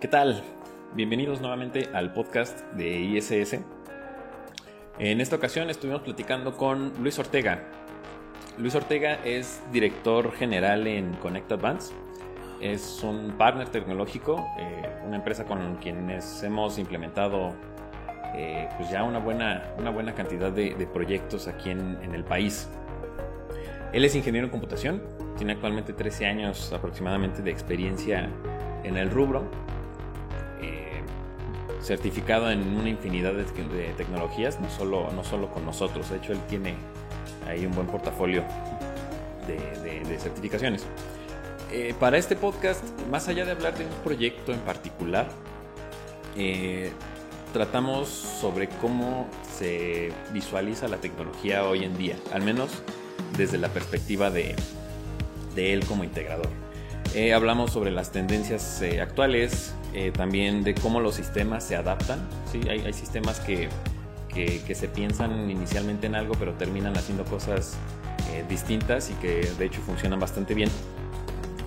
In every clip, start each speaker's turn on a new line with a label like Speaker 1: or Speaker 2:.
Speaker 1: ¿Qué tal? Bienvenidos nuevamente al podcast de ISS. En esta ocasión estuvimos platicando con Luis Ortega. Luis Ortega es director general en Connect Advance. Es un partner tecnológico, eh, una empresa con quienes hemos implementado eh, pues ya una buena, una buena cantidad de, proyectos aquí en, en el país. Él es ingeniero en computación, tiene actualmente 13 años aproximadamente de experiencia en el rubro certificado en una infinidad de, tecnologías, no solo, no solo con nosotros. De hecho, él tiene ahí un buen portafolio de, certificaciones. Eh, para este podcast, más allá de hablar de un proyecto en particular, eh, tratamos sobre cómo se visualiza la tecnología hoy en día, al menos desde la perspectiva de, de él como integrador. Eh, hablamos sobre las tendencias actuales, eh, también de cómo los sistemas se adaptan. ¿sí? Hay, sistemas que, que, se piensan inicialmente en algo, pero terminan haciendo cosas eh, distintas y que de hecho funcionan bastante bien.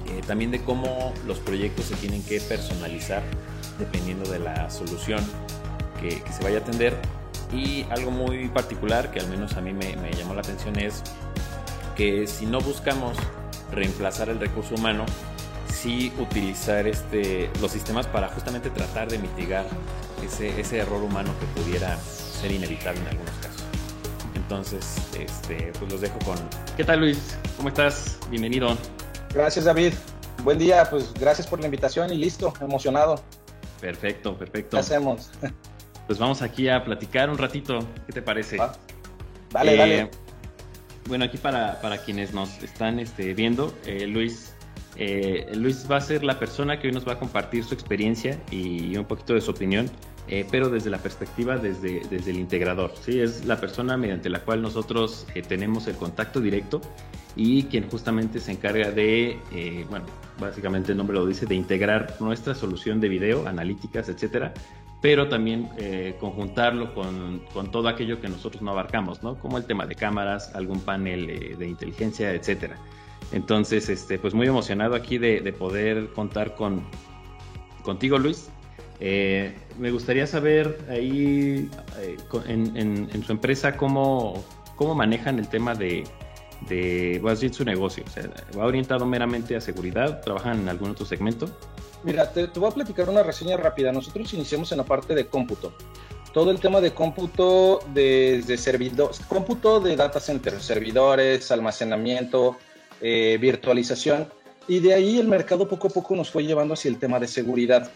Speaker 1: Eh, también de cómo los proyectos se tienen que personalizar dependiendo de la solución que, se vaya a atender. Y algo muy particular que al menos a mí me, me llamó la atención es que si no buscamos reemplazar el recurso humano, sí utilizar este, los sistemas para justamente tratar de mitigar ese, ese error humano que pudiera ser inevitable en algunos casos. Entonces, este, pues los dejo con... ¿Qué tal Luis? ¿Cómo estás? Bienvenido.
Speaker 2: Gracias David. Buen día, pues gracias por la invitación y listo, emocionado.
Speaker 1: Perfecto, perfecto.
Speaker 2: ¿Qué hacemos?
Speaker 1: Pues vamos aquí a platicar un ratito. ¿Qué te parece?
Speaker 2: Dale, dale. Eh,
Speaker 1: bueno, aquí para, para quienes nos están este, viendo, eh, Luis eh, Luis va a ser la persona que hoy nos va a compartir su experiencia y un poquito de su opinión, eh, pero desde la perspectiva desde, desde el integrador. ¿sí? Es la persona mediante la cual nosotros eh, tenemos el contacto directo y quien justamente se encarga de, bueno, básicamente el nombre lo dice, de integrar nuestra solución de video, analíticas, etcétera, pero también conjuntarlo con, con, todo aquello que nosotros no abarcamos, ¿no? Como el tema de cámaras, algún panel de inteligencia, etcétera. Entonces, este, pues muy emocionado aquí de, poder contar con contigo, Luis. Eh, me gustaría saber ahí eh, en, su empresa cómo, cómo manejan el tema de, de a decir, su negocio. O sea, ¿Va orientado meramente a seguridad? ¿Trabajan en algún otro segmento?
Speaker 2: Mira, te, voy a platicar una reseña rápida. Nosotros iniciamos en la parte de cómputo. Todo el tema de cómputo desde servidores, cómputo de data center, servidores, almacenamiento, eh, virtualización, y de ahí el mercado poco a poco nos fue llevando hacia el tema de seguridad.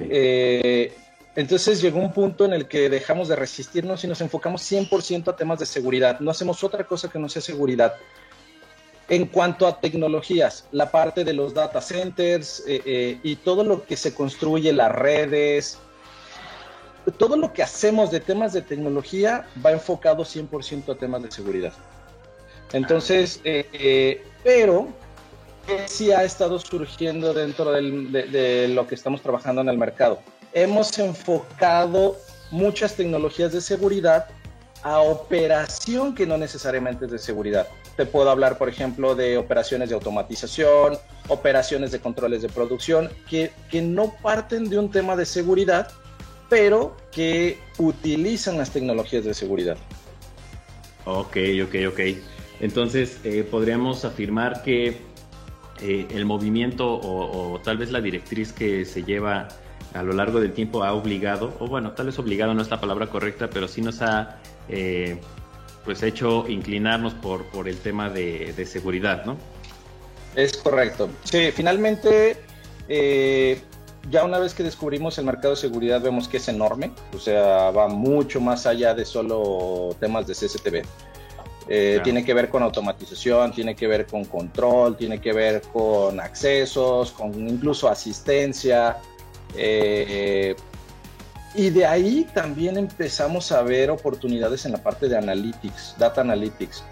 Speaker 2: Eh, entonces llegó un punto en el que dejamos de resistirnos y nos enfocamos 100% a temas de seguridad. No hacemos otra cosa que no sea seguridad. En cuanto a tecnologías, la parte de los data centers eh, y todo lo que se construye, las redes, todo lo que hacemos de temas de tecnología va enfocado 100% a temas de seguridad. Entonces, eh, eh, pero sí ha estado surgiendo dentro de, lo que estamos trabajando en el mercado. Hemos enfocado muchas tecnologías de seguridad a operación que no necesariamente es de seguridad. Te puedo hablar, por ejemplo, de operaciones de automatización, operaciones de controles de producción, que, que no parten de un tema de seguridad, pero que utilizan las tecnologías de seguridad.
Speaker 1: Ok, ok, ok. Entonces, eh, podríamos afirmar que eh, el movimiento o, tal vez la directriz que se lleva a lo largo del tiempo ha obligado, o bueno, tal vez obligado no es la palabra correcta, pero sí nos ha eh, pues hecho inclinarnos por, por el tema de, seguridad, ¿no?
Speaker 2: Es correcto. Sí, finalmente, ya una vez que descubrimos el mercado de seguridad, vemos que es enorme, o sea, va mucho más allá de solo temas de CCTV. Eh, tiene que ver con automatización, tiene que ver con control, tiene que ver con accesos, con incluso asistencia. Eh, y de ahí también empezamos a ver oportunidades en la parte de analytics, data analytics,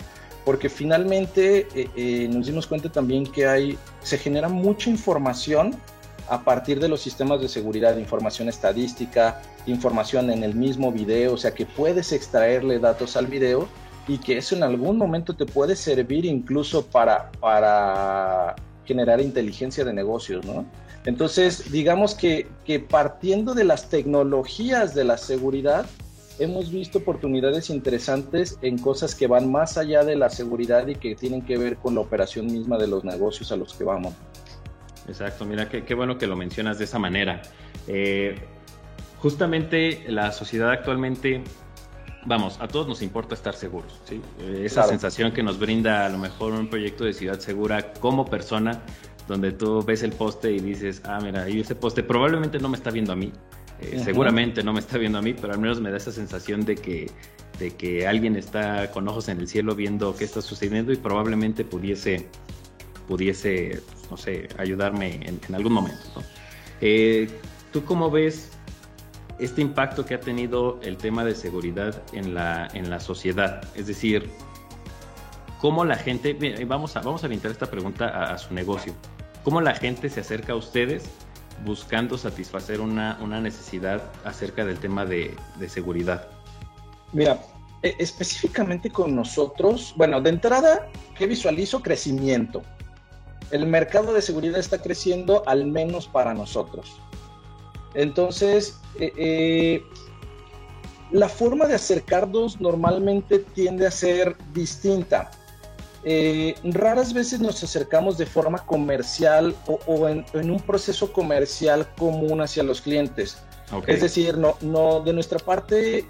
Speaker 2: porque finalmente eh, nos dimos cuenta también que hay, se genera mucha información a partir de los sistemas de seguridad, información estadística, información en el mismo video, o sea que puedes extraerle datos al video y que eso en algún momento te puede servir incluso para, para generar inteligencia de negocios, ¿no? Entonces, digamos que, que partiendo de las tecnologías de la seguridad, hemos visto oportunidades interesantes en cosas que van más allá de la seguridad y que tienen que ver con la operación misma de los negocios a los que vamos.
Speaker 1: Exacto, mira, qué, qué bueno que lo mencionas de esa manera. Eh, justamente la sociedad actualmente, vamos, a todos nos importa estar seguros, ¿sí? Eh, esa sensación que nos brinda a lo mejor un proyecto de ciudad segura como persona, donde tú ves el poste y dices, ah, mira, y ese poste probablemente no me está viendo a mí, eh, seguramente no me está viendo a mí, pero al menos me da esa sensación de que, de que alguien está con ojos en el cielo viendo qué está sucediendo y probablemente pudiese, pudiese no sé, ayudarme en, algún momento. Eh, ¿Tú cómo ves este impacto que ha tenido el tema de seguridad en la, en la sociedad? Es decir, ¿cómo la gente, vamos a, vamos a orientar esta pregunta a, su negocio, ¿cómo la gente se acerca a ustedes buscando satisfacer una, necesidad acerca del tema de, seguridad?
Speaker 2: Mira, e, específicamente con nosotros, bueno, de entrada, ¿qué visualizo? Crecimiento. El mercado de seguridad está creciendo al menos para nosotros. Entonces, eh, eh, la forma de acercarnos normalmente tiende a ser distinta. Eh, raras veces nos acercamos de forma comercial o, en, un proceso comercial común hacia los clientes. Es decir, no, no, de nuestra parte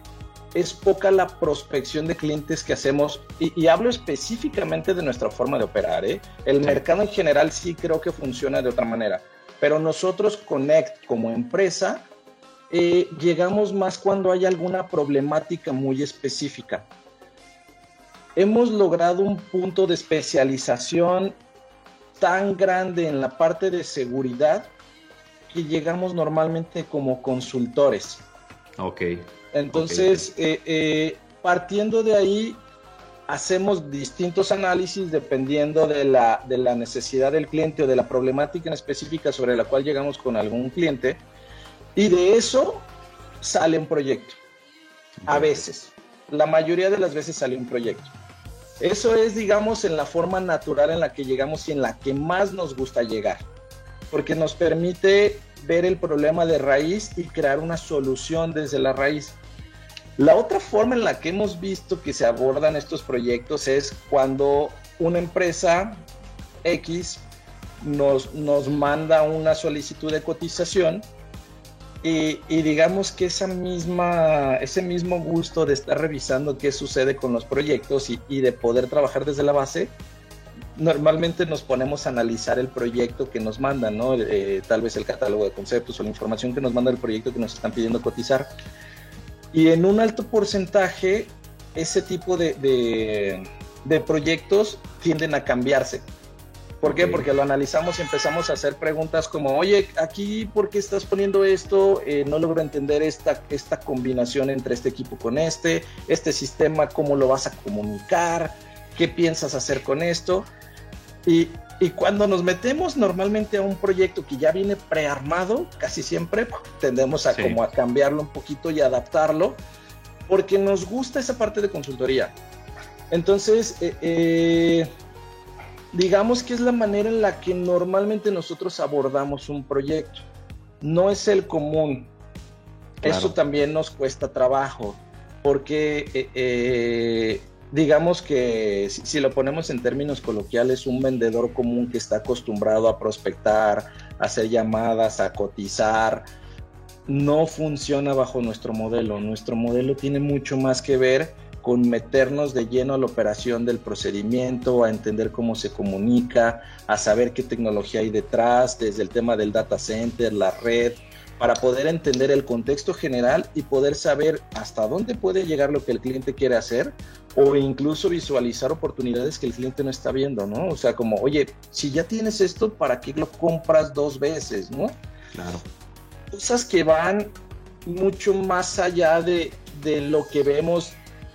Speaker 2: es poca la prospección de clientes que hacemos y, hablo específicamente de nuestra forma de operar. ¿eh? El mercado en general sí creo que funciona de otra manera, pero nosotros Connect como empresa eh, llegamos más cuando hay alguna problemática muy específica hemos logrado un punto de especialización tan grande en la parte de seguridad que llegamos normalmente como consultores.
Speaker 1: Ok.
Speaker 2: Entonces, eh, eh, partiendo de ahí, hacemos distintos análisis dependiendo de la, de la necesidad del cliente o de la problemática en específica sobre la cual llegamos con algún cliente. Y de eso sale un proyecto. A veces. La mayoría de las veces sale un proyecto. Eso es, digamos, en la forma natural en la que llegamos y en la que más nos gusta llegar, porque nos permite ver el problema de raíz y crear una solución desde la raíz. La otra forma en la que hemos visto que se abordan estos proyectos es cuando una empresa X nos, nos manda una solicitud de cotización y, digamos que esa misma, ese mismo gusto de estar revisando qué sucede con los proyectos y, de poder trabajar desde la base, normalmente nos ponemos a analizar el proyecto que nos mandan, ¿no? Eh, tal vez el catálogo de conceptos o la información que nos manda el proyecto que nos están pidiendo cotizar. Y en un alto porcentaje, ese tipo de, de proyectos tienden a cambiarse. ¿Por qué? Porque lo analizamos y empezamos a hacer preguntas como, oye, aquí, ¿por qué estás poniendo esto? Eh, no logro entender esta, esta combinación entre este equipo con este, este sistema, ¿cómo lo vas a comunicar? ¿Qué piensas hacer con esto? Y, cuando nos metemos normalmente a un proyecto que ya viene prearmado, casi siempre tendemos a como a cambiarlo un poquito y adaptarlo, porque nos gusta esa parte de consultoría. Entonces, eh, eh digamos que es la manera en la que normalmente nosotros abordamos un proyecto. No es el común. Eso también nos cuesta trabajo, porque eh, eh, digamos que si, lo ponemos en términos coloquiales, un vendedor común que está acostumbrado a prospectar, a hacer llamadas, a cotizar, no funciona bajo nuestro modelo. Nuestro modelo tiene mucho más que ver con meternos de lleno a la operación del procedimiento, a entender cómo se comunica, a saber qué tecnología hay detrás, desde el tema del data center, la red, para poder entender el contexto general y poder saber hasta dónde puede llegar lo que el cliente quiere hacer o incluso visualizar oportunidades que el cliente no está viendo, ¿no? O sea, como, oye, si ya tienes esto, ¿para qué lo compras dos veces, ¿no?
Speaker 1: Claro.
Speaker 2: Cosas que van mucho más allá de, de lo que vemos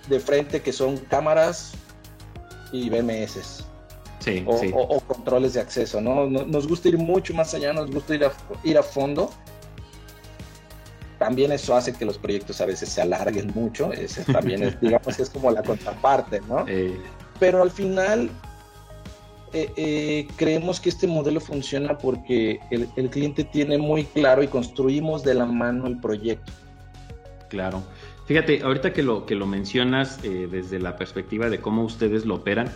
Speaker 2: de frente que son cámaras y BMS.
Speaker 1: Sí,
Speaker 2: o,
Speaker 1: sí.
Speaker 2: O, controles de acceso, ¿no? Nos gusta ir mucho más allá, nos gusta ir a, ir a fondo. También eso hace que los proyectos a veces se alarguen mucho, ese también es, digamos, es como la contraparte, ¿no? Pero al final eh, eh, creemos que este modelo funciona porque el, el, cliente tiene muy claro y construimos de la mano el proyecto.
Speaker 1: Claro. Fíjate, ahorita que lo, que lo mencionas eh, desde la perspectiva de cómo ustedes lo operan,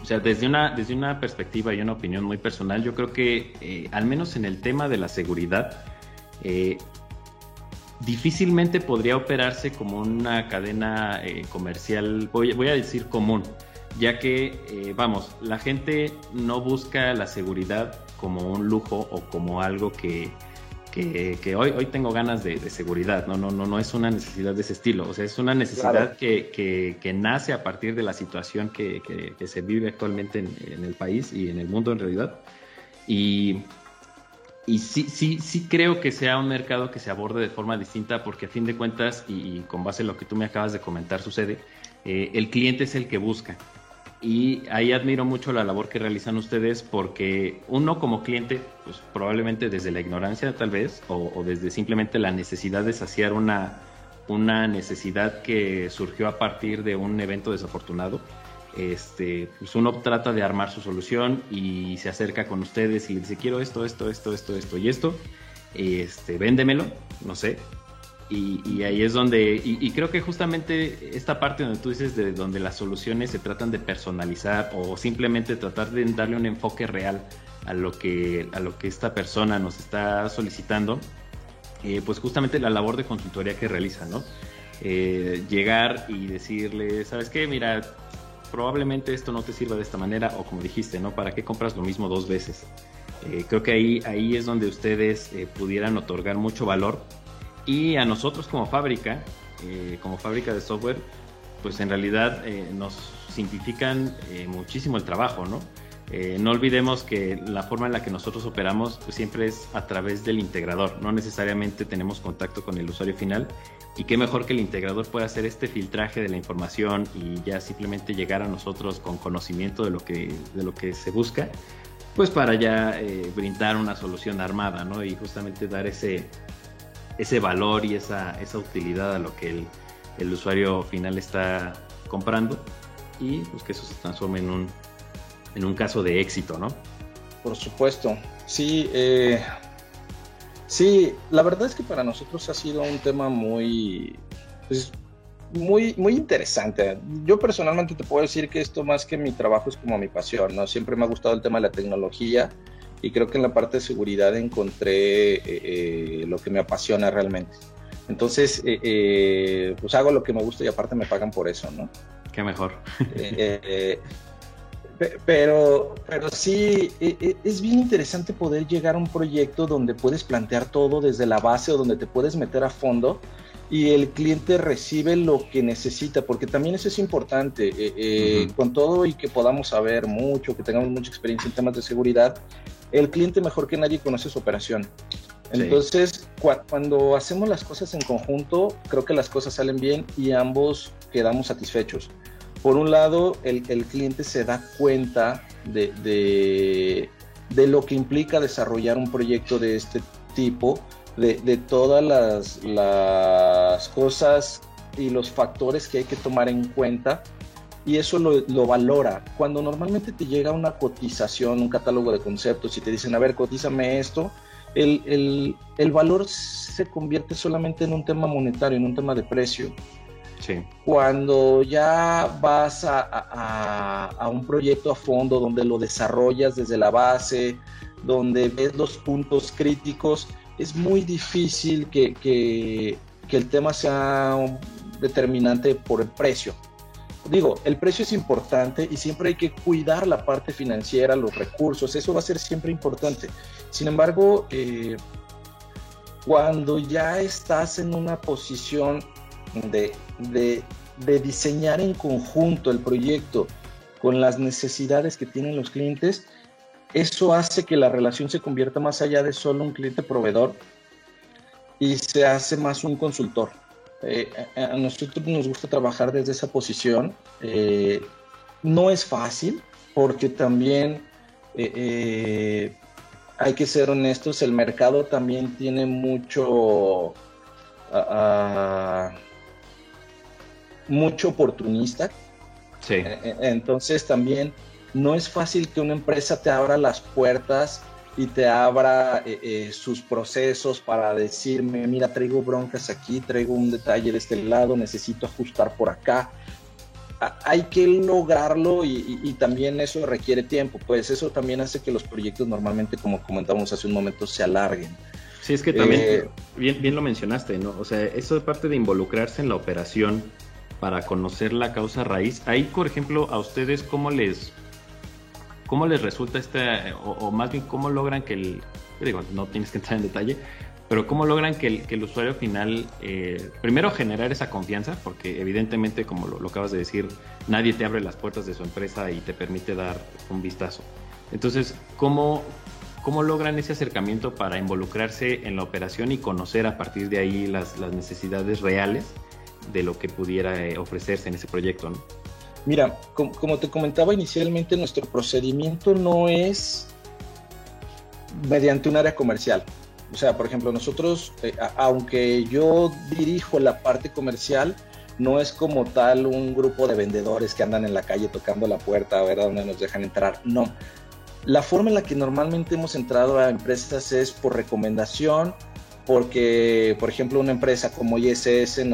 Speaker 1: o sea, desde una, desde una perspectiva y una opinión muy personal, yo creo que al menos en el tema de la seguridad, difícilmente podría operarse como una cadena comercial, voy, voy a decir común ya que, eh, vamos, la gente no busca la seguridad como un lujo o como algo que, que, hoy, hoy tengo ganas de, seguridad, no, no, no, no es una necesidad de ese estilo, o sea, es una necesidad que, que, nace a partir de la situación que, se vive actualmente en, el país y en el mundo en realidad. Y, y sí, sí, sí creo que sea un mercado que se aborde de forma distinta porque a fin de cuentas, y, con base en lo que tú me acabas de comentar sucede, eh, el cliente es el que busca. Y ahí admiro mucho la labor que realizan ustedes porque uno como cliente, pues probablemente desde la ignorancia tal vez, o, desde simplemente la necesidad de saciar una, una necesidad que surgió a partir de un evento desafortunado, este, pues uno trata de armar su solución y se acerca con ustedes y dice quiero esto, esto, esto, esto, esto y esto, este, véndemelo, no sé, y, ahí es donde, y, creo que justamente esta parte donde tú dices de donde las soluciones se tratan de personalizar o simplemente tratar de darle un enfoque real a lo que, a lo que esta persona nos está solicitando, eh, pues justamente la labor de consultoría que realiza, ¿no? Eh, llegar y decirle, ¿sabes qué? Mira, probablemente esto no te sirva de esta manera o como dijiste, ¿no? ¿Para qué compras lo mismo dos veces? Eh, creo que ahí, ahí es donde ustedes pudieran otorgar mucho valor y a nosotros como fábrica, eh, como fábrica de software, pues en realidad eh, nos simplifican eh, muchísimo el trabajo, ¿no? No olvidemos que la forma en la que nosotros operamos pues, siempre es a través del integrador, no necesariamente tenemos contacto con el usuario final y qué mejor que el integrador pueda hacer este filtraje de la información y ya simplemente llegar a nosotros con conocimiento de lo que, de lo que se busca, pues para ya brindar una solución armada, ¿no? Y justamente dar ese, ese valor y esa, esa utilidad a lo que el, el, usuario final está comprando y pues que eso se transforme en un, en un caso de éxito, ¿no?
Speaker 2: Por supuesto, sí, eh, sí, la verdad es que para nosotros ha sido un tema muy, pues, muy, muy interesante. Yo personalmente te puedo decir que esto más que mi trabajo es como mi pasión, ¿no? Siempre me ha gustado el tema de la tecnología y creo que en la parte de seguridad encontré eh, eh, lo que me apasiona realmente. Entonces, eh, pues hago lo que me gusta y aparte me pagan por eso, ¿no?
Speaker 1: Qué mejor.
Speaker 2: Pero, pero sí, es bien interesante poder llegar a un proyecto donde puedes plantear todo desde la base o donde te puedes meter a fondo y el cliente recibe lo que necesita, porque también eso es importante. Con todo y que podamos saber mucho, que tengamos mucha experiencia en temas de seguridad, el cliente mejor que nadie conoce su operación. Entonces, cuando hacemos las cosas en conjunto, creo que las cosas salen bien y ambos quedamos satisfechos. Por un lado, el, cliente se da cuenta de, de, lo que implica desarrollar un proyecto de este tipo, de, todas las, las cosas y los factores que hay que tomar en cuenta y eso lo, valora. Cuando normalmente te llega una cotización, un catálogo de conceptos y te dicen, a ver, cotízame esto, el, valor se convierte solamente en un tema monetario, en un tema de precio. Sí. Cuando ya vas a, un proyecto a fondo donde lo desarrollas desde la base, donde ves los puntos críticos, es muy difícil que, que el tema sea determinante por el precio digo, el precio es importante y siempre hay que cuidar la parte financiera, los recursos, eso va a ser siempre importante. Sin embargo, eh, cuando ya estás en una posición de, de, diseñar en conjunto el proyecto con las necesidades que tienen los clientes, eso hace que la relación se convierta más allá de solo un cliente proveedor y se hace más un consultor. Eh, a nosotros nos gusta trabajar desde esa posición. Eh, no es fácil porque también eh, hay que ser honestos, el mercado también tiene mucho, ah, ah, mucho oportunista. Sí. Entonces también no es fácil que una empresa te abra las puertas y te abra eh, eh, sus procesos para decirme, mira, traigo broncas aquí, traigo un detalle de este lado, necesito ajustar por acá. hay que lograrlo y, también eso requiere tiempo, pues eso también hace que los proyectos normalmente, como comentábamos hace un momento, se alarguen.
Speaker 1: Sí, es que también, eh, bien, bien lo mencionaste, ¿no? O sea, eso de parte de involucrarse en la operación para conocer la causa raíz. Ahí, por ejemplo, a ustedes, ¿cómo les ¿Cómo les resulta este, o, más bien cómo logran que el, no tienes que entrar en detalle, pero cómo logran que el, que el usuario final, eh, primero generar esa confianza, porque evidentemente, como lo, acabas de decir, nadie te abre las puertas de su empresa y te permite dar un vistazo. Entonces, ¿cómo, cómo logran ese acercamiento para involucrarse en la operación y conocer a partir de ahí las necesidades reales de lo que pudiera eh, ofrecerse en ese proyecto? ¿no?
Speaker 2: Mira, como te comentaba inicialmente, nuestro procedimiento no es mediante un área comercial. O sea, por ejemplo, nosotros, eh, aunque yo dirijo la parte comercial, no es como tal un grupo de vendedores que andan en la calle tocando la puerta a ver a dónde nos dejan entrar. No. La forma en la que normalmente hemos entrado a empresas es por recomendación, porque, por ejemplo, una empresa como ISS